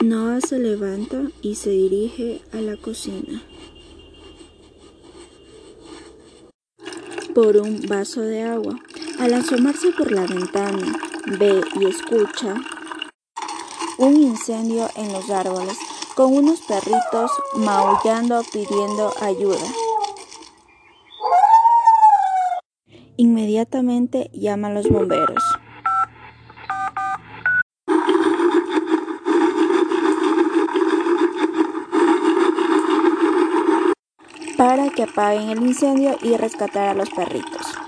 Noah se levanta y se dirige a la cocina por un vaso de agua. Al asomarse por la ventana, ve y escucha un incendio en los árboles con unos perritos maullando pidiendo ayuda. Inmediatamente llama a los bomberos. Para que apaguen el incendio y rescatar a los perritos.